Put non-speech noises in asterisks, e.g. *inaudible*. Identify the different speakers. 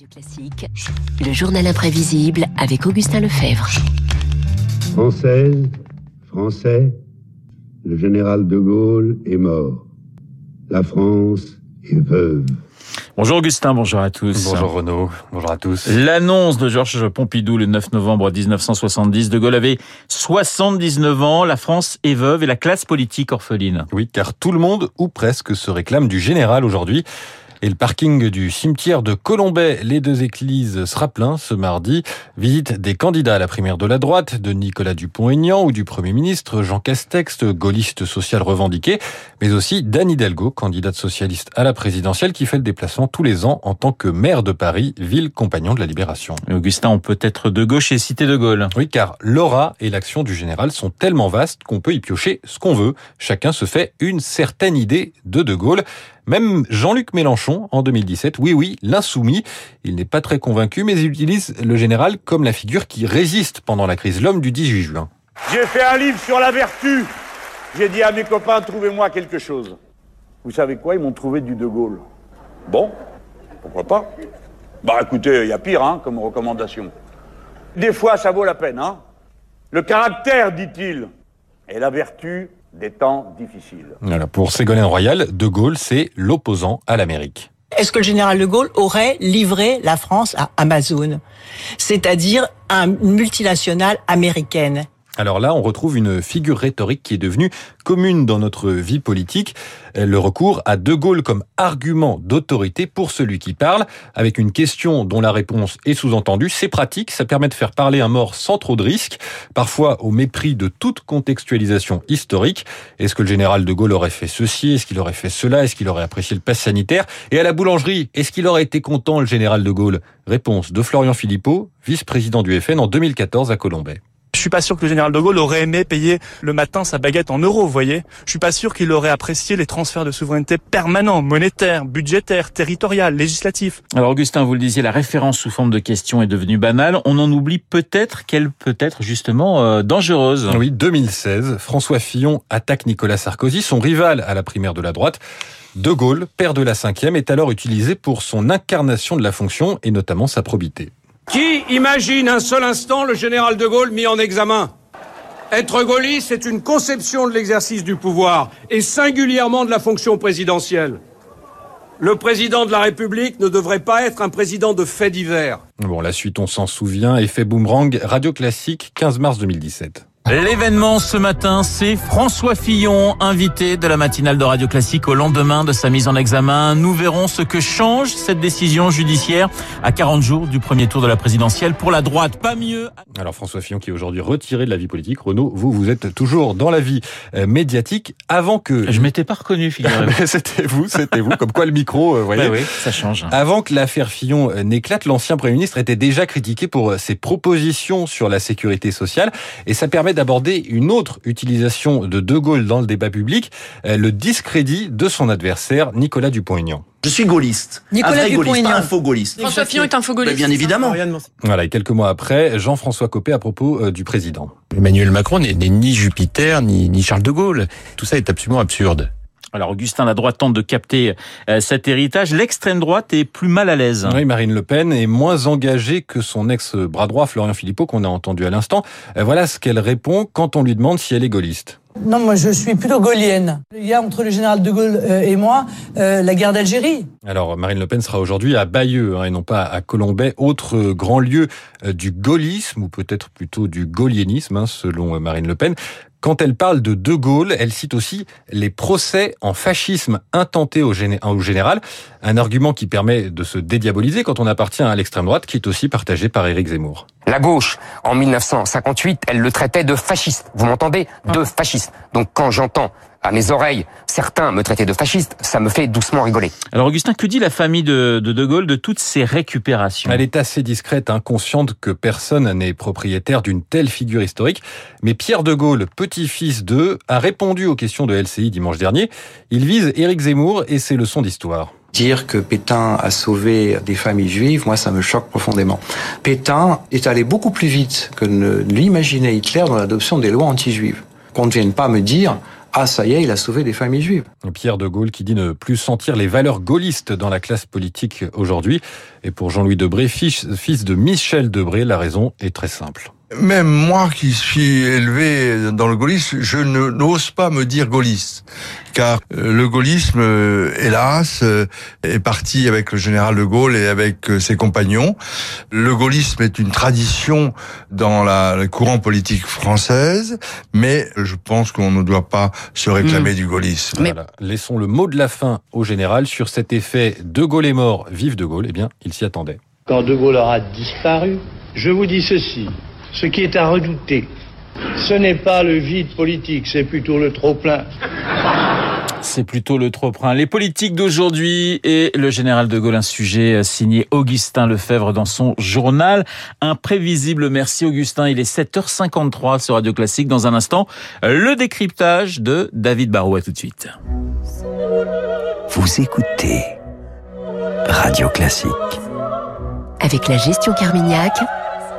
Speaker 1: Radio Classique, le journal imprévisible avec Augustin Lefebvre.
Speaker 2: Française, Français, le général de Gaulle est mort. La France est veuve.
Speaker 3: Bonjour Augustin, bonjour à tous.
Speaker 4: Bonjour Renaud, bonjour à tous.
Speaker 3: L'annonce de Georges Pompidou le 9 novembre 1970, De Gaulle avait 79 ans, la France est veuve et la classe politique orpheline.
Speaker 4: Oui, car tout le monde, ou presque, se réclame du général aujourd'hui. Et le parking du cimetière de Colombay, les deux églises, sera plein ce mardi. Visite des candidats à la primaire de la droite, de Nicolas Dupont-Aignan ou du Premier ministre Jean Castex, gaulliste social revendiqué, mais aussi d'Anne Hidalgo, candidate socialiste à la présidentielle, qui fait le déplacement tous les ans en tant que maire de Paris, ville compagnon de la Libération.
Speaker 3: Augustin, on peut être de gauche et citer de Gaulle.
Speaker 4: Oui, car l'aura et l'action du général sont tellement vastes qu'on peut y piocher ce qu'on veut. Chacun se fait une certaine idée de De Gaulle. Même Jean-Luc Mélenchon, en 2017, oui, oui, l'insoumis, il n'est pas très convaincu, mais il utilise le général comme la figure qui résiste pendant la crise, l'homme du 18 juin.
Speaker 5: J'ai fait un livre sur la vertu. J'ai dit à mes copains, trouvez-moi quelque chose. Vous savez quoi? Ils m'ont trouvé du De Gaulle. Bon, pourquoi pas? Bah écoutez, il y a pire hein, comme recommandation. Des fois, ça vaut la peine. Hein Le caractère, dit-il, et la vertu, des temps difficiles.
Speaker 4: Voilà, pour Ségolène Royal, De Gaulle, c'est l'opposant à l'Amérique.
Speaker 6: Est-ce que le général de Gaulle aurait livré la France à Amazon, c'est-à-dire à une multinationale américaine?
Speaker 4: Alors là, on retrouve une figure rhétorique qui est devenue commune dans notre vie politique, le recours à De Gaulle comme argument d'autorité pour celui qui parle, avec une question dont la réponse est sous-entendue. C'est pratique, ça permet de faire parler un mort sans trop de risques, parfois au mépris de toute contextualisation historique. Est-ce que le général De Gaulle aurait fait ceci? Est-ce qu'il aurait fait cela? Est-ce qu'il aurait apprécié le pass sanitaire? Et à la boulangerie, est-ce qu'il aurait été content, le général De Gaulle? Réponse de Florian Philippot, vice-président du FN en 2014 à Colombay.
Speaker 7: Je suis pas sûr que le général de Gaulle aurait aimé payer le matin sa baguette en euros, vous voyez. Je suis pas sûr qu'il aurait apprécié les transferts de souveraineté permanents, monétaires, budgétaires, territoriales, législatifs.
Speaker 3: Alors Augustin, vous le disiez, la référence sous forme de question est devenue banale. On en oublie peut-être qu'elle peut être justement euh, dangereuse.
Speaker 4: Oui, 2016, François Fillon attaque Nicolas Sarkozy, son rival à la primaire de la droite. De Gaulle, père de la cinquième, est alors utilisé pour son incarnation de la fonction et notamment sa probité.
Speaker 8: Qui imagine un seul instant le général de Gaulle mis en examen? Être gaulliste, c'est une conception de l'exercice du pouvoir, et singulièrement de la fonction présidentielle. Le président de la République ne devrait pas être un président de faits divers.
Speaker 4: Bon, la suite, on s'en souvient. Effet boomerang, Radio Classique, 15 mars 2017.
Speaker 3: L'événement ce matin, c'est François Fillon, invité de la matinale de Radio Classique au lendemain de sa mise en examen. Nous verrons ce que change cette décision judiciaire à 40 jours du premier tour de la présidentielle pour la droite. Pas mieux.
Speaker 4: Alors François Fillon qui est aujourd'hui retiré de la vie politique. Renaud, vous, vous êtes toujours dans la vie euh, médiatique avant que...
Speaker 3: Je m'étais pas reconnu, figurez-vous. *laughs*
Speaker 4: c'était vous, c'était vous. Comme quoi le micro, euh, voyez.
Speaker 3: Bah oui, ça change.
Speaker 4: Avant que l'affaire Fillon euh, n'éclate, l'ancien Premier ministre était déjà critiqué pour ses propositions sur la sécurité sociale. Et ça permet d'aborder une autre utilisation de De Gaulle dans le débat public, le discrédit de son adversaire, Nicolas Dupont-Aignan.
Speaker 9: Je suis gaulliste.
Speaker 10: Nicolas
Speaker 9: un vrai gaulliste, pas un faux gaulliste.
Speaker 10: François Fillon est un faux gaulliste.
Speaker 9: Mais bien évidemment.
Speaker 4: Voilà, et quelques mois après, Jean-François Copé à propos euh, du président.
Speaker 11: Emmanuel Macron n'est n'est ni Jupiter, ni, ni Charles de Gaulle. Tout ça est absolument absurde.
Speaker 3: Alors Augustin, la droite tente de capter euh, cet héritage. L'extrême droite est plus mal à l'aise.
Speaker 4: Oui, Marine Le Pen est moins engagée que son ex-bras droit, Florian Philippot, qu'on a entendu à l'instant. Euh, Voilà ce qu'elle répond quand on lui demande si elle est gaulliste.
Speaker 6: Non, moi je suis plutôt gaulienne. Il y a entre le général de Gaulle euh, et moi euh, la guerre d'Algérie.
Speaker 4: Alors Marine Le Pen sera aujourd'hui à Bayeux hein, et non pas à Colombay, autre grand lieu euh, du gaullisme ou peut-être plutôt du gaulienisme hein, selon Marine Le Pen. Quand elle parle de De Gaulle, elle cite aussi les procès en fascisme intentés au, au général, un argument qui permet de se dédiaboliser quand on appartient à l'extrême droite, qui est aussi partagé par Éric Zemmour.
Speaker 12: La gauche, en 1958, elle le traitait de fasciste. Vous m'entendez? De fasciste. Donc quand j'entends à mes oreilles certains me traiter de fasciste, ça me fait doucement rigoler.
Speaker 3: Alors Augustin, que dit la famille de De, de Gaulle de toutes ces récupérations?
Speaker 4: Elle est assez discrète, hein, consciente que personne n'est propriétaire d'une telle figure historique. Mais Pierre de Gaulle, petit-fils d'eux, a répondu aux questions de LCI dimanche dernier. Il vise Éric Zemmour et ses leçons d'histoire.
Speaker 13: Dire que Pétain a sauvé des familles juives, moi ça me choque profondément. Pétain est allé beaucoup plus vite que ne l'imaginait Hitler dans l'adoption des lois anti-juives. Qu'on ne vienne pas me dire ah ça y est, il a sauvé des familles juives.
Speaker 4: Pierre de Gaulle qui dit ne plus sentir les valeurs gaullistes dans la classe politique aujourd'hui. Et pour Jean-Louis Debré, fils de Michel Debré, la raison est très simple.
Speaker 9: Même moi qui suis élevé dans le gaullisme, je n'ose pas me dire gaulliste. Car euh, le gaullisme, euh, hélas, euh, est parti avec le général de Gaulle et avec ses compagnons. Le gaullisme est une tradition dans la, le courant politique française, mais je pense qu'on ne doit pas se réclamer hmm. du gaullisme.
Speaker 4: Voilà. Laissons le mot de la fin au général sur cet effet De Gaulle est mort, vive De Gaulle. Eh bien, il s'y attendait.
Speaker 10: Quand De Gaulle aura disparu, je vous dis ceci. Ce qui est à redouter, ce n'est pas le vide politique, c'est plutôt le trop-plein.
Speaker 3: C'est plutôt le trop-plein. Les politiques d'aujourd'hui et le général de Gaulle, un sujet signé Augustin Lefebvre dans son journal. Imprévisible. Merci Augustin. Il est 7h53 sur Radio Classique. Dans un instant, le décryptage de David Barrault. À tout de suite.
Speaker 1: Vous écoutez Radio Classique. Avec la gestion Carmignac,